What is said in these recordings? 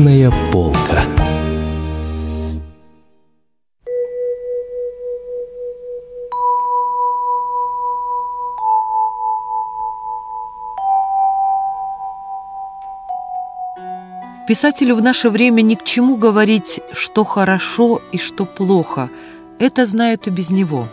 Книжная полка. Писателю в наше время ни к чему говорить, что хорошо и что плохо. Это знают и без него.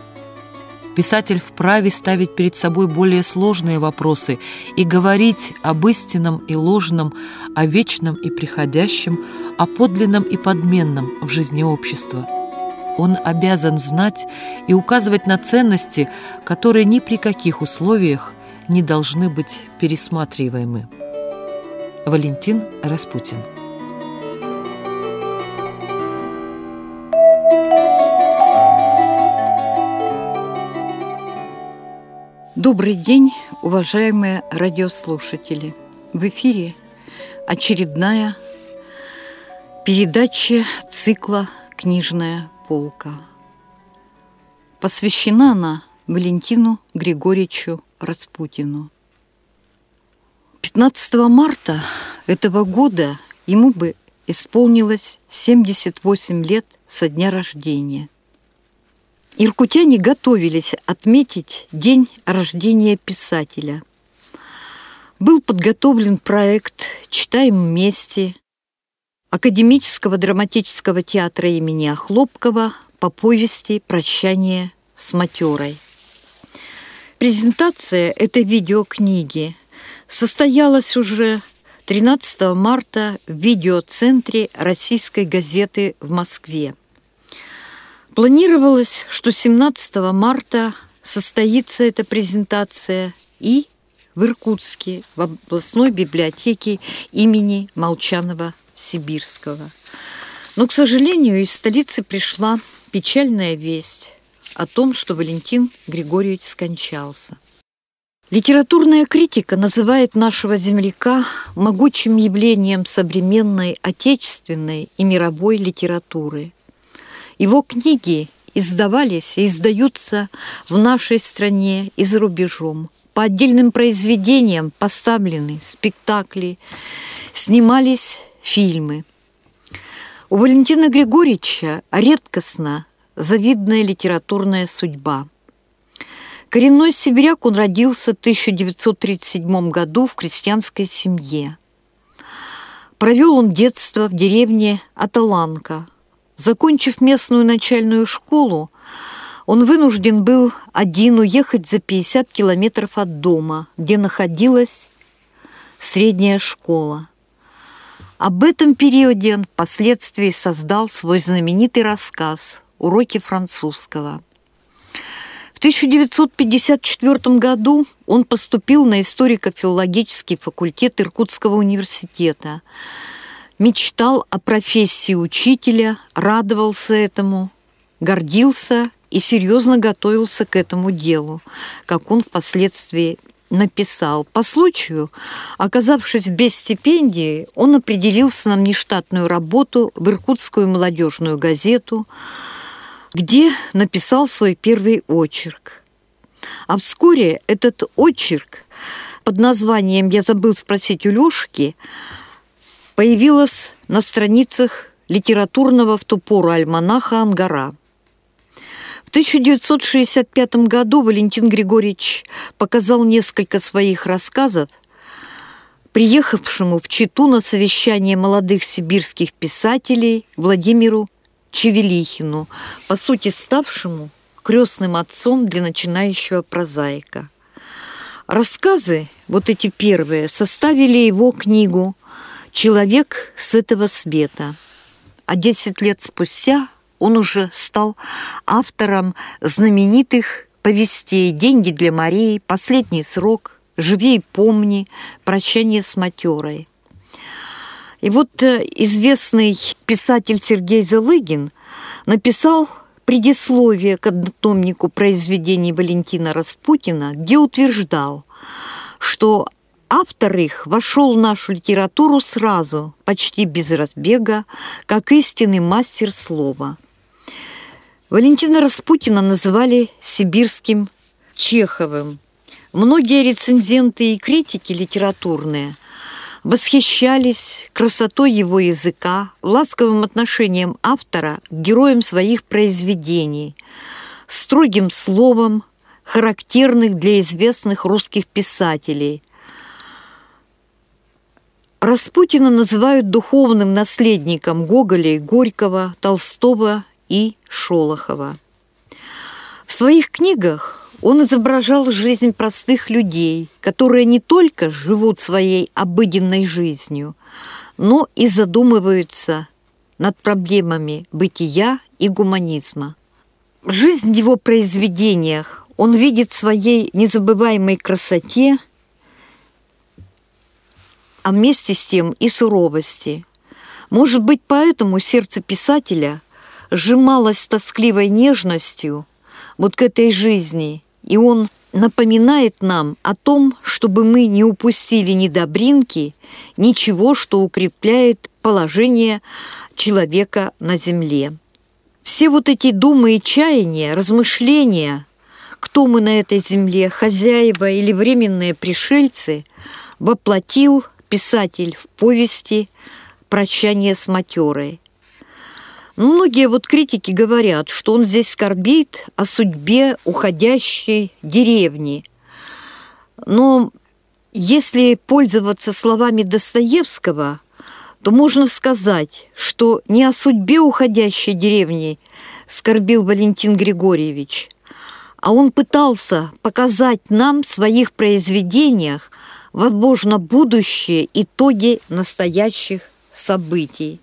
Писатель вправе ставить перед собой более сложные вопросы и говорить об истинном и ложном, о вечном и приходящем, о подлинном и подменном в жизни общества. Он обязан знать и указывать на ценности, которые ни при каких условиях не должны быть пересматриваемы. Валентин Распутин. Добрый день, уважаемые радиослушатели. В эфире очередная передача цикла «Книжная полка». Посвящена она Валентину Григорьевичу Распутину – 15 марта этого года ему бы исполнилось 78 лет со дня рождения. Иркутяне готовились отметить день рождения писателя. Был подготовлен проект «Читаем вместе» Академического драматического театра имени Охлопкова по повести «Прощание с матерой». Презентация этой видеокниги – состоялась уже 13 марта в видеоцентре российской газеты в Москве. Планировалось, что 17 марта состоится эта презентация и в Иркутске, в областной библиотеке имени Молчанова-Сибирского. Но, к сожалению, из столицы пришла печальная весть о том, что Валентин Григорьевич скончался. Литературная критика называет нашего земляка могучим явлением современной отечественной и мировой литературы. Его книги издавались и издаются в нашей стране и за рубежом. По отдельным произведениям поставлены спектакли, снимались фильмы. У Валентина Григорьевича редкостно завидная литературная судьба – Коренной сибиряк он родился в 1937 году в крестьянской семье. Провел он детство в деревне Аталанка. Закончив местную начальную школу, он вынужден был один уехать за 50 километров от дома, где находилась средняя школа. Об этом периоде он впоследствии создал свой знаменитый рассказ «Уроки французского». В 1954 году он поступил на историко-филологический факультет Иркутского университета. Мечтал о профессии учителя, радовался этому, гордился и серьезно готовился к этому делу, как он впоследствии написал. По случаю, оказавшись без стипендии, он определился на внештатную работу в Иркутскую молодежную газету – где написал свой первый очерк. А вскоре этот очерк под названием «Я забыл спросить у Лёшки» появилась на страницах литературного в ту пору альманаха «Ангара». В 1965 году Валентин Григорьевич показал несколько своих рассказов приехавшему в Читу на совещание молодых сибирских писателей Владимиру Чевелихину, по сути ставшему крестным отцом для начинающего прозаика. Рассказы, вот эти первые, составили его книгу «Человек с этого света». А десять лет спустя он уже стал автором знаменитых повестей «Деньги для Марии», «Последний срок», «Живи и помни», «Прощание с матерой». И вот э, известный писатель Сергей Залыгин написал предисловие к однотомнику произведений Валентина Распутина, где утверждал, что автор их вошел в нашу литературу сразу, почти без разбега, как истинный мастер слова. Валентина Распутина называли сибирским Чеховым. Многие рецензенты и критики литературные – восхищались красотой его языка, ласковым отношением автора к героям своих произведений, строгим словом, характерных для известных русских писателей. Распутина называют духовным наследником Гоголя, Горького, Толстого и Шолохова. В своих книгах он изображал жизнь простых людей, которые не только живут своей обыденной жизнью, но и задумываются над проблемами бытия и гуманизма. Жизнь в его произведениях он видит в своей незабываемой красоте, а вместе с тем и суровости. Может быть, поэтому сердце писателя сжималось тоскливой нежностью вот к этой жизни – и он напоминает нам о том, чтобы мы не упустили ни добринки, ничего, что укрепляет положение человека на земле. Все вот эти думы и чаяния, размышления, кто мы на этой земле, хозяева или временные пришельцы, воплотил писатель в повести «Прощание с матерой», Многие вот критики говорят, что он здесь скорбит о судьбе уходящей деревни. Но если пользоваться словами Достоевского, то можно сказать, что не о судьбе уходящей деревни скорбил Валентин Григорьевич, а он пытался показать нам в своих произведениях, возможно, будущее итоги настоящих событий.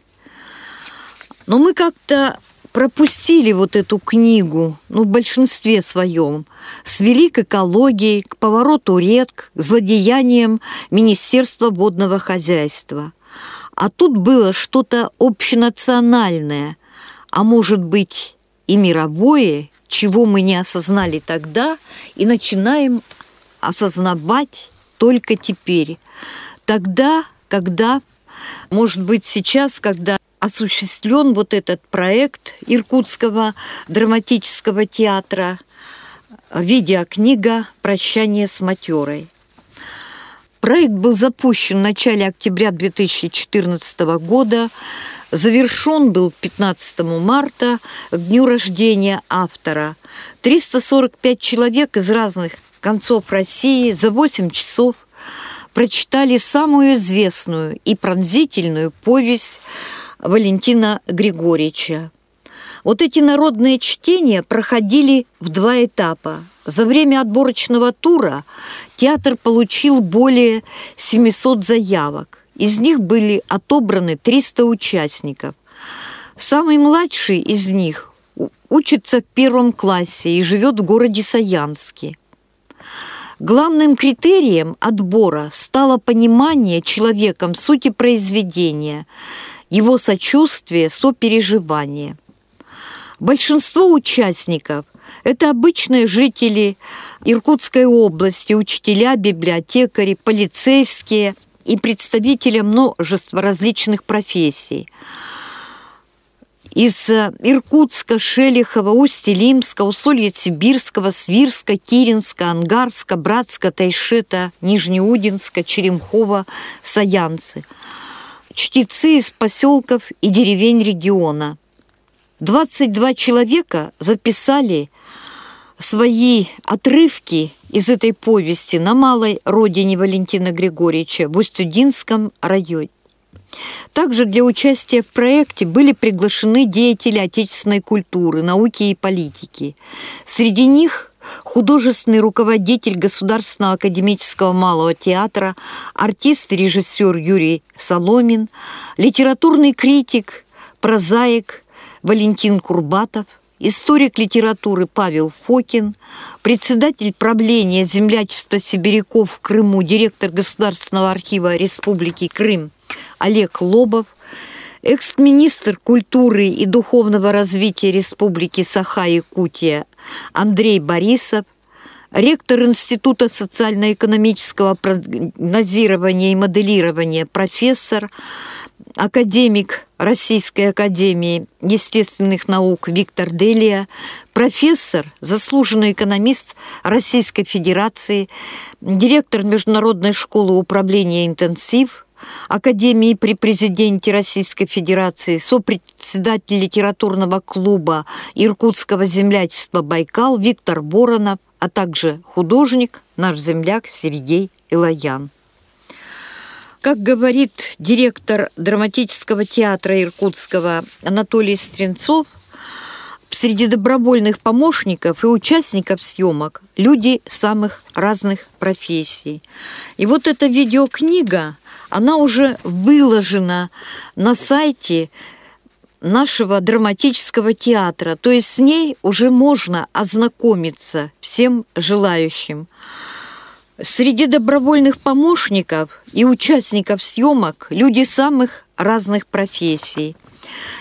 Но мы как-то пропустили вот эту книгу, ну, в большинстве своем, свели к экологии, к повороту рек, к злодеяниям Министерства водного хозяйства. А тут было что-то общенациональное, а может быть и мировое, чего мы не осознали тогда и начинаем осознавать только теперь. Тогда, когда, может быть, сейчас, когда осуществлен вот этот проект Иркутского драматического театра видеокнига «Прощание с матерой». Проект был запущен в начале октября 2014 года, завершен был 15 марта, к дню рождения автора. 345 человек из разных концов России за 8 часов прочитали самую известную и пронзительную повесть Валентина Григорьевича. Вот эти народные чтения проходили в два этапа. За время отборочного тура театр получил более 700 заявок. Из них были отобраны 300 участников. Самый младший из них учится в первом классе и живет в городе Саянске. Главным критерием отбора стало понимание человеком сути произведения – его сочувствие, сопереживание. Большинство участников – это обычные жители Иркутской области, учителя, библиотекари, полицейские и представители множества различных профессий. Из Иркутска, Шелихова, Усть-Илимска, Усолья-Сибирского, Свирска, Киринска, Ангарска, Братска, Тайшета, Нижнеудинска, Черемхова, Саянцы – чтецы из поселков и деревень региона. 22 человека записали свои отрывки из этой повести на малой родине Валентина Григорьевича в Устюдинском районе. Также для участия в проекте были приглашены деятели отечественной культуры, науки и политики. Среди них художественный руководитель Государственного академического малого театра, артист и режиссер Юрий Соломин, литературный критик, прозаик Валентин Курбатов, историк литературы Павел Фокин, председатель правления землячества сибиряков в Крыму, директор Государственного архива Республики Крым Олег Лобов, экс-министр культуры и духовного развития Республики Саха-Якутия Андрей Борисов, ректор Института социально-экономического прогнозирования и моделирования, профессор, академик Российской академии естественных наук Виктор Делия, профессор, заслуженный экономист Российской Федерации, директор Международной школы управления «Интенсив», Академии при президенте Российской Федерации, сопредседатель литературного клуба Иркутского землячества «Байкал» Виктор Боронов, а также художник, наш земляк Сергей Илоян. Как говорит директор драматического театра Иркутского Анатолий Стренцов, среди добровольных помощников и участников съемок люди самых разных профессий. И вот эта видеокнига, она уже выложена на сайте нашего драматического театра. То есть с ней уже можно ознакомиться всем желающим. Среди добровольных помощников и участников съемок люди самых разных профессий.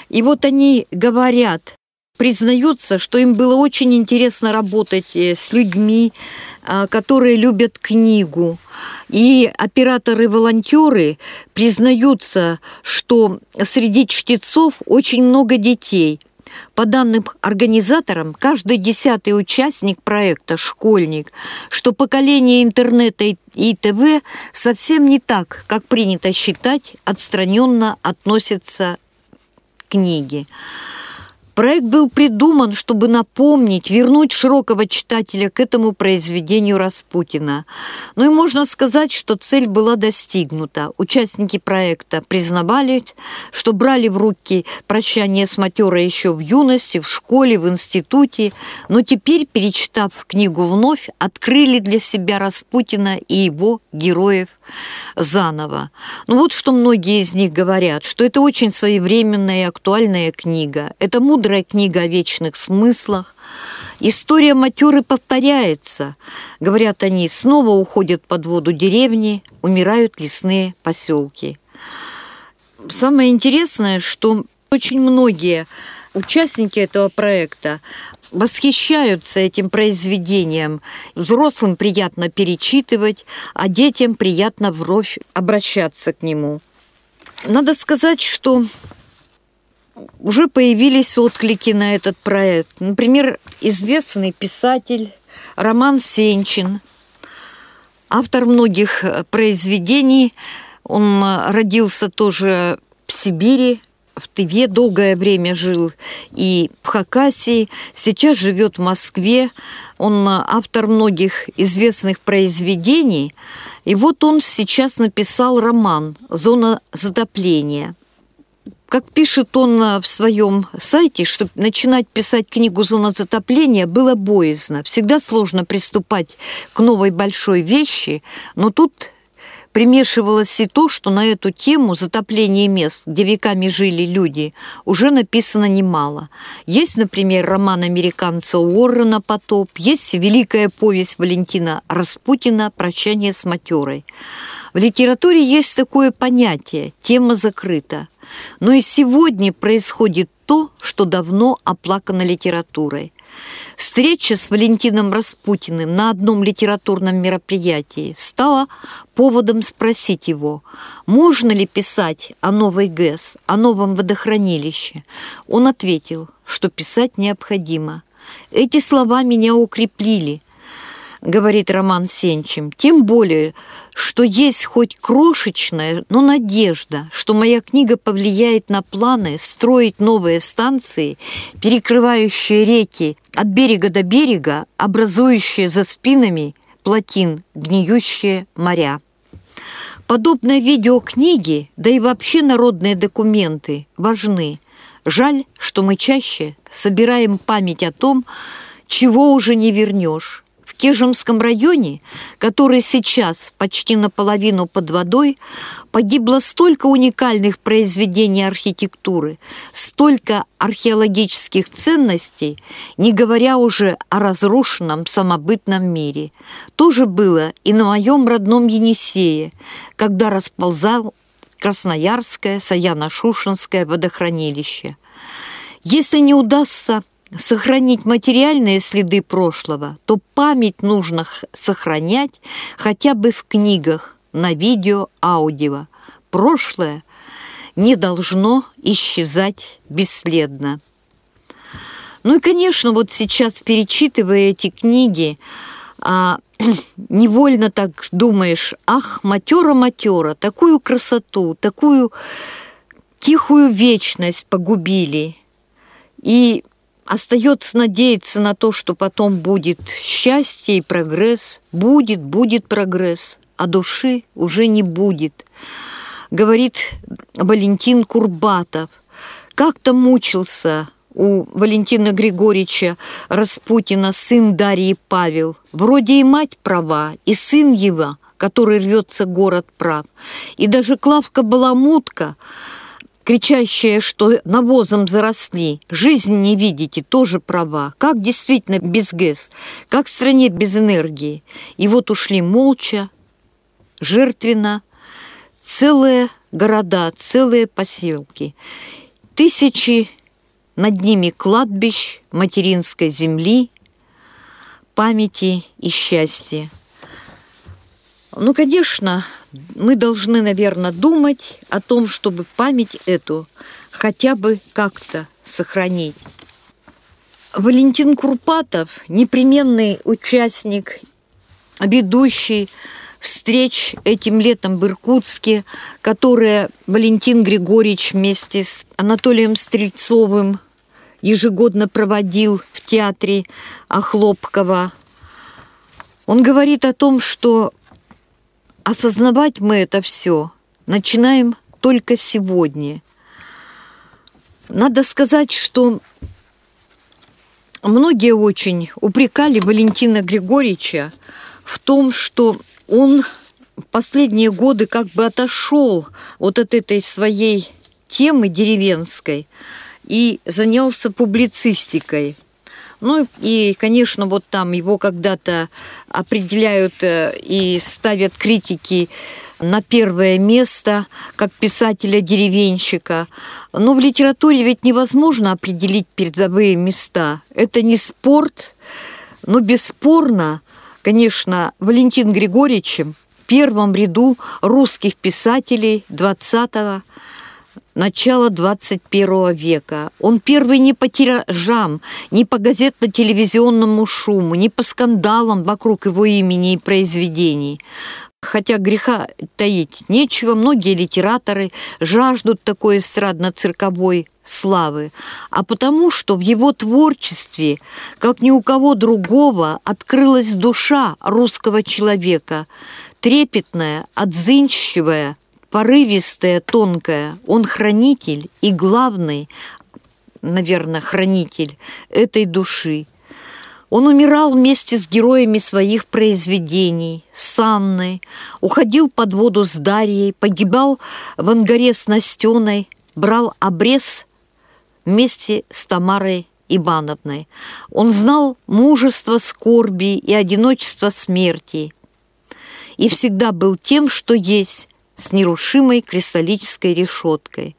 И вот они говорят, признаются, что им было очень интересно работать э, с людьми, а, которые любят книгу. И операторы-волонтеры признаются, что среди чтецов очень много детей – по данным организаторам, каждый десятый участник проекта – школьник, что поколение интернета и ТВ совсем не так, как принято считать, отстраненно относится к книге. Проект был придуман, чтобы напомнить, вернуть широкого читателя к этому произведению Распутина. Ну и можно сказать, что цель была достигнута. Участники проекта признавали, что брали в руки прощание с матерой еще в юности, в школе, в институте, но теперь, перечитав книгу вновь, открыли для себя Распутина и его героев заново. Ну вот что многие из них говорят, что это очень своевременная и актуальная книга. Это мудрая книга о вечных смыслах. История матеры повторяется. Говорят они, снова уходят под воду деревни, умирают лесные поселки. Самое интересное, что очень многие участники этого проекта восхищаются этим произведением. Взрослым приятно перечитывать, а детям приятно вровь обращаться к нему. Надо сказать, что уже появились отклики на этот проект. Например, известный писатель Роман Сенчин, автор многих произведений. Он родился тоже в Сибири, в Тыве долгое время жил и в Хакасии, сейчас живет в Москве. Он автор многих известных произведений. И вот он сейчас написал роман «Зона затопления». Как пишет он в своем сайте, чтобы начинать писать книгу «Зона затопления» было боязно. Всегда сложно приступать к новой большой вещи, но тут примешивалось и то, что на эту тему затопление мест, где веками жили люди, уже написано немало. Есть, например, роман американца Уоррена «Потоп», есть великая повесть Валентина Распутина «Прощание с матерой». В литературе есть такое понятие «тема закрыта». Но и сегодня происходит то, что давно оплакано литературой. Встреча с Валентином Распутиным на одном литературном мероприятии стала поводом спросить его, можно ли писать о новой ГЭС, о новом водохранилище. Он ответил, что писать необходимо. Эти слова меня укрепили – говорит Роман Сенчим, тем более, что есть хоть крошечная, но надежда, что моя книга повлияет на планы строить новые станции, перекрывающие реки от берега до берега, образующие за спинами плотин гниющие моря. Подобные видеокниги, да и вообще народные документы важны. Жаль, что мы чаще собираем память о том, чего уже не вернешь, в Кижемском районе, который сейчас почти наполовину под водой, погибло столько уникальных произведений архитектуры, столько археологических ценностей, не говоря уже о разрушенном самобытном мире. То же было и на моем родном Енисее, когда расползал Красноярское, Саяно-Шушенское водохранилище. Если не удастся сохранить материальные следы прошлого, то память нужно сохранять хотя бы в книгах, на видео, аудио. Прошлое не должно исчезать бесследно. Ну и, конечно, вот сейчас, перечитывая эти книги, а невольно так думаешь, ах, матера-матера, такую красоту, такую тихую вечность погубили. И остается надеяться на то, что потом будет счастье и прогресс. Будет, будет прогресс, а души уже не будет. Говорит Валентин Курбатов. Как-то мучился у Валентина Григорьевича Распутина сын Дарьи Павел. Вроде и мать права, и сын его, который рвется город прав. И даже Клавка Баламутка, кричащая, что навозом заросли, жизнь не видите, тоже права. Как действительно без ГЭС, как в стране без энергии. И вот ушли молча, жертвенно, целые города, целые поселки. Тысячи над ними кладбищ материнской земли, памяти и счастья. Ну, конечно, мы должны, наверное, думать о том, чтобы память эту хотя бы как-то сохранить. Валентин Курпатов, непременный участник, ведущий встреч этим летом в Иркутске, которые Валентин Григорьевич вместе с Анатолием Стрельцовым ежегодно проводил в театре Охлопкова. Он говорит о том, что осознавать мы это все начинаем только сегодня. Надо сказать, что многие очень упрекали Валентина Григорьевича в том, что он в последние годы как бы отошел вот от этой своей темы деревенской и занялся публицистикой. Ну и, конечно, вот там его когда-то определяют э, и ставят критики на первое место как писателя-деревенщика. Но в литературе ведь невозможно определить передовые места. Это не спорт, но бесспорно – конечно, Валентин Григорьевичем в первом ряду русских писателей 20-го, начала 21 века. Он первый не по тиражам, не по газетно-телевизионному шуму, не по скандалам вокруг его имени и произведений. Хотя греха таить нечего, многие литераторы жаждут такой эстрадно-цирковой славы, а потому что в его творчестве, как ни у кого другого, открылась душа русского человека, трепетная, отзынчивая, порывистая, тонкая. Он хранитель и главный, наверное, хранитель этой души. Он умирал вместе с героями своих произведений, с Анной, уходил под воду с Дарьей, погибал в ангаре с Настеной, брал обрез вместе с Тамарой Ивановной. Он знал мужество скорби и одиночество смерти и всегда был тем, что есть, с нерушимой кристаллической решеткой.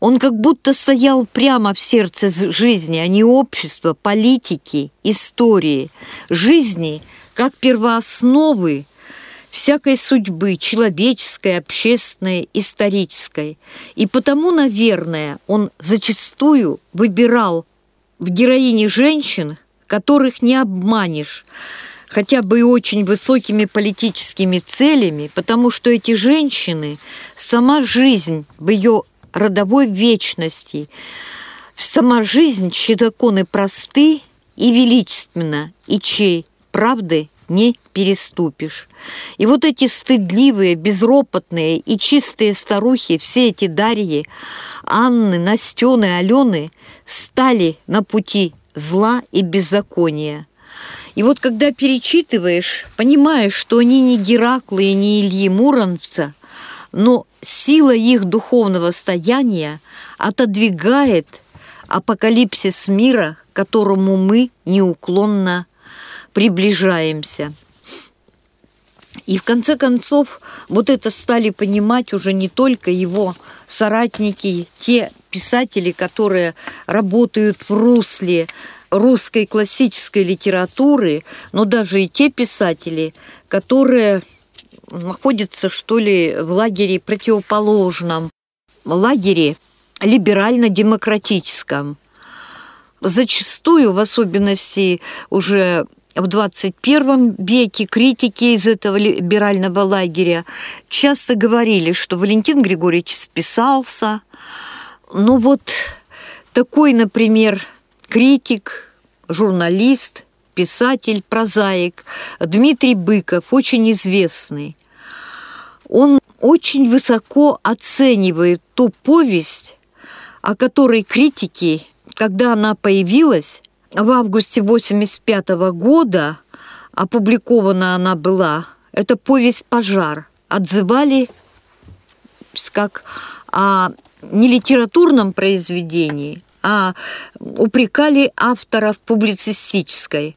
Он как будто стоял прямо в сердце жизни, а не общества, политики, истории, жизни как первоосновы всякой судьбы, человеческой, общественной, исторической. И потому, наверное, он зачастую выбирал в героине женщин, которых не обманешь, хотя бы и очень высокими политическими целями, потому что эти женщины, сама жизнь в ее родовой вечности, сама жизнь, чьи законы просты и величественна, и чей правды не переступишь. И вот эти стыдливые, безропотные и чистые старухи, все эти Дарьи, Анны, Настены, Алены стали на пути зла и беззакония. И вот когда перечитываешь, понимаешь, что они не Гераклы и не Ильи Муромца, но сила их духовного стояния отодвигает апокалипсис мира, к которому мы неуклонно приближаемся. И в конце концов вот это стали понимать уже не только его соратники, те писатели, которые работают в русле русской классической литературы, но даже и те писатели, которые находятся, что ли, в лагере противоположном, лагере либерально-демократическом. Зачастую, в особенности уже в 21 веке критики из этого либерального лагеря часто говорили, что Валентин Григорьевич списался. Ну вот такой, например, критик, журналист, писатель, прозаик Дмитрий Быков, очень известный. Он очень высоко оценивает ту повесть, о которой критики, когда она появилась, в августе 85 года опубликована она была. Это повесть «Пожар». Отзывали как о не литературном произведении, а упрекали автора в публицистической.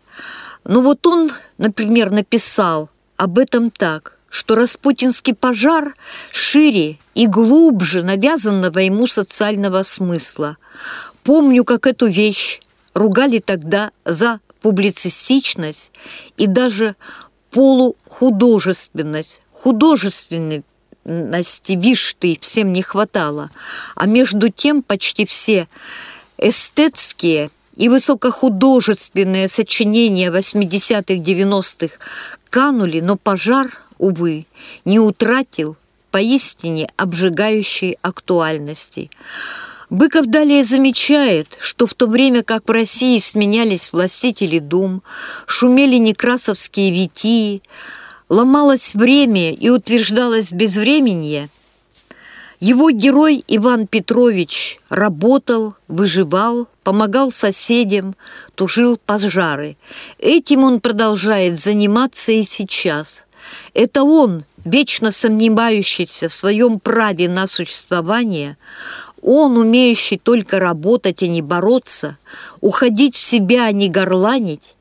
Но вот он, например, написал об этом так, что распутинский пожар шире и глубже навязанного ему социального смысла. Помню, как эту вещь ругали тогда за публицистичность и даже полухудожественность. Художественности, вишь ты, всем не хватало. А между тем почти все эстетские и высокохудожественные сочинения 80-х, 90-х канули, но пожар, увы, не утратил поистине обжигающей актуальности. Быков далее замечает, что в то время как в России сменялись властители дум, шумели некрасовские витии, ломалось время и утверждалось безвременье, его герой Иван Петрович работал, выживал, помогал соседям, тушил пожары. Этим он продолжает заниматься и сейчас. Это он, вечно сомневающийся в своем праве на существование, он, умеющий только работать, а не бороться, уходить в себя, а не горланить,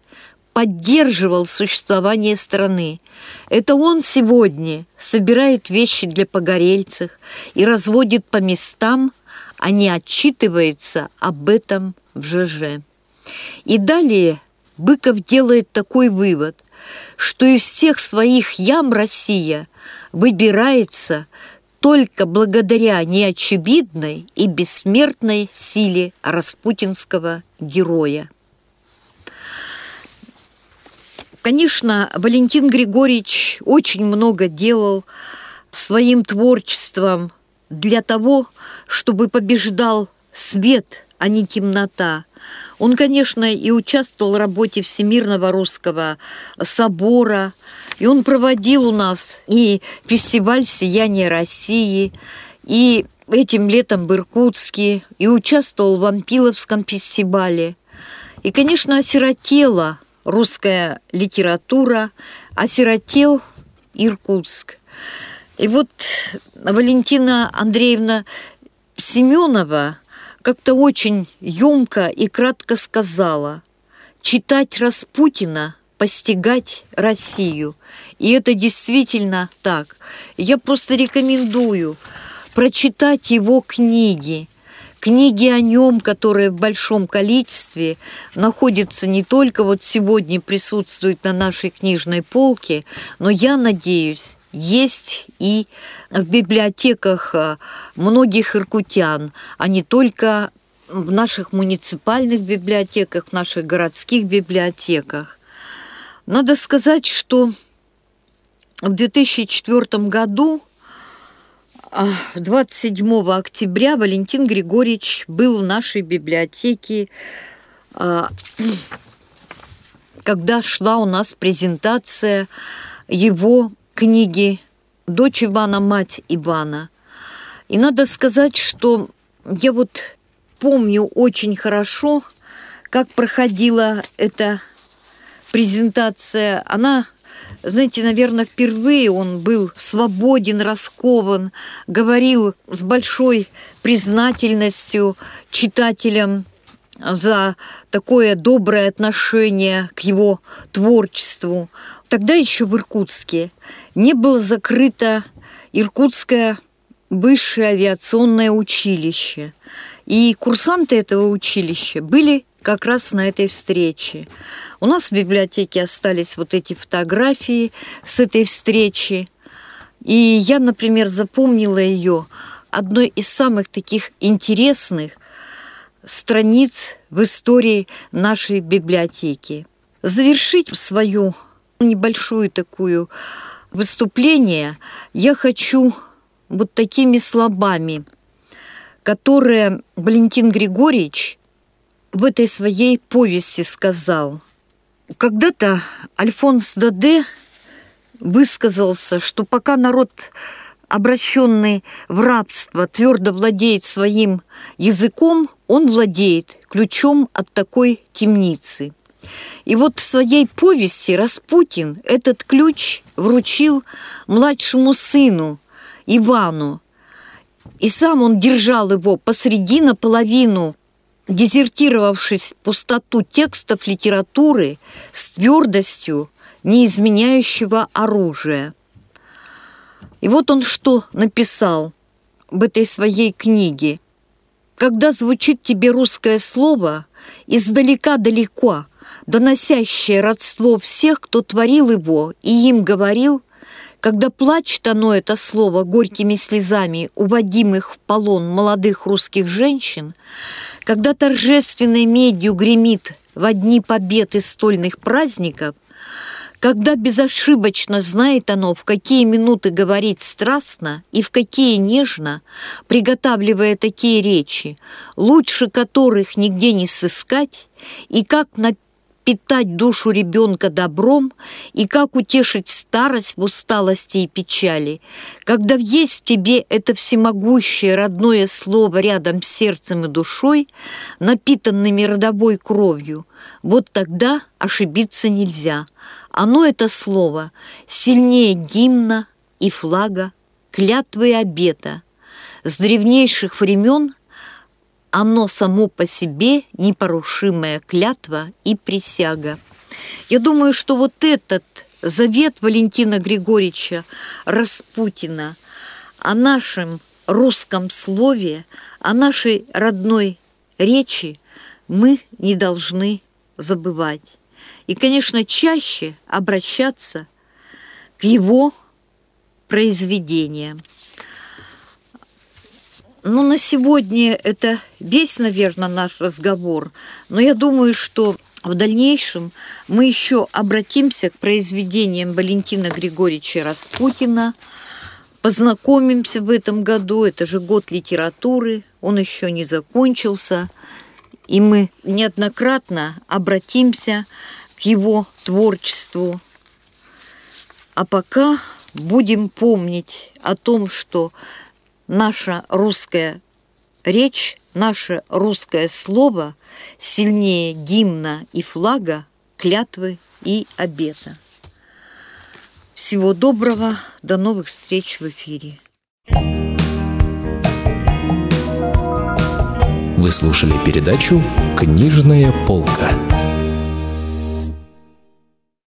поддерживал существование страны. Это он сегодня собирает вещи для погорельцев и разводит по местам, а не отчитывается об этом в ЖЖ. И далее Быков делает такой вывод, что из всех своих ям Россия выбирается только благодаря неочевидной и бессмертной силе распутинского героя. Конечно, Валентин Григорьевич очень много делал своим творчеством для того, чтобы побеждал свет, а не темнота. Он, конечно, и участвовал в работе Всемирного русского собора, и он проводил у нас и фестиваль «Сияние России», и этим летом в Иркутске, и участвовал в Ампиловском фестивале. И, конечно, осиротела русская литература, осиротел Иркутск. И вот Валентина Андреевна Семенова как-то очень емко и кратко сказала «Читать Распутина – постигать Россию». И это действительно так. Я просто рекомендую прочитать его книги – Книги о нем, которые в большом количестве находятся не только вот сегодня присутствуют на нашей книжной полке, но я надеюсь, есть и в библиотеках а, многих иркутян, а не только в наших муниципальных библиотеках, в наших городских библиотеках. Надо сказать, что в 2004 году 27 октября Валентин Григорьевич был в нашей библиотеке, а, когда шла у нас презентация его книги «Дочь Ивана, мать Ивана». И надо сказать, что я вот помню очень хорошо, как проходила эта презентация. Она знаете, наверное, впервые он был свободен, раскован, говорил с большой признательностью читателям за такое доброе отношение к его творчеству. Тогда еще в Иркутске не было закрыто Иркутское высшее авиационное училище. И курсанты этого училища были как раз на этой встрече. У нас в библиотеке остались вот эти фотографии с этой встречи. И я, например, запомнила ее одной из самых таких интересных страниц в истории нашей библиотеки. Завершить свою небольшую такую выступление я хочу вот такими словами, которые Валентин Григорьевич в этой своей повести сказал. Когда-то Альфонс Даде высказался, что пока народ, обращенный в рабство, твердо владеет своим языком, он владеет ключом от такой темницы. И вот в своей повести Распутин этот ключ вручил младшему сыну Ивану, и сам он держал его посреди наполовину дезертировавшись в пустоту текстов литературы с твердостью неизменяющего оружия. И вот он что написал в этой своей книге. Когда звучит тебе русское слово, издалека-далеко, доносящее родство всех, кто творил его и им говорил, когда плачет оно, это слово, горькими слезами, уводимых в полон молодых русских женщин, когда торжественной медью гремит в дни побед и стольных праздников, когда безошибочно знает оно, в какие минуты говорить страстно и в какие нежно, приготавливая такие речи, лучше которых нигде не сыскать, и как на питать душу ребенка добром и как утешить старость в усталости и печали, когда есть в тебе это всемогущее родное слово рядом с сердцем и душой, напитанными родовой кровью, вот тогда ошибиться нельзя. Оно, это слово, сильнее гимна и флага, клятвы и обета. С древнейших времен оно само по себе непорушимая клятва и присяга. Я думаю, что вот этот завет Валентина Григорьевича Распутина о нашем русском слове, о нашей родной речи мы не должны забывать. И, конечно, чаще обращаться к его произведениям. Ну, на сегодня это весь, наверное, наш разговор. Но я думаю, что в дальнейшем мы еще обратимся к произведениям Валентина Григорьевича Распутина, познакомимся в этом году. Это же год литературы, он еще не закончился. И мы неоднократно обратимся к его творчеству. А пока будем помнить о том, что наша русская речь, наше русское слово сильнее гимна и флага, клятвы и обета. Всего доброго, до новых встреч в эфире. Вы слушали передачу «Книжная полка».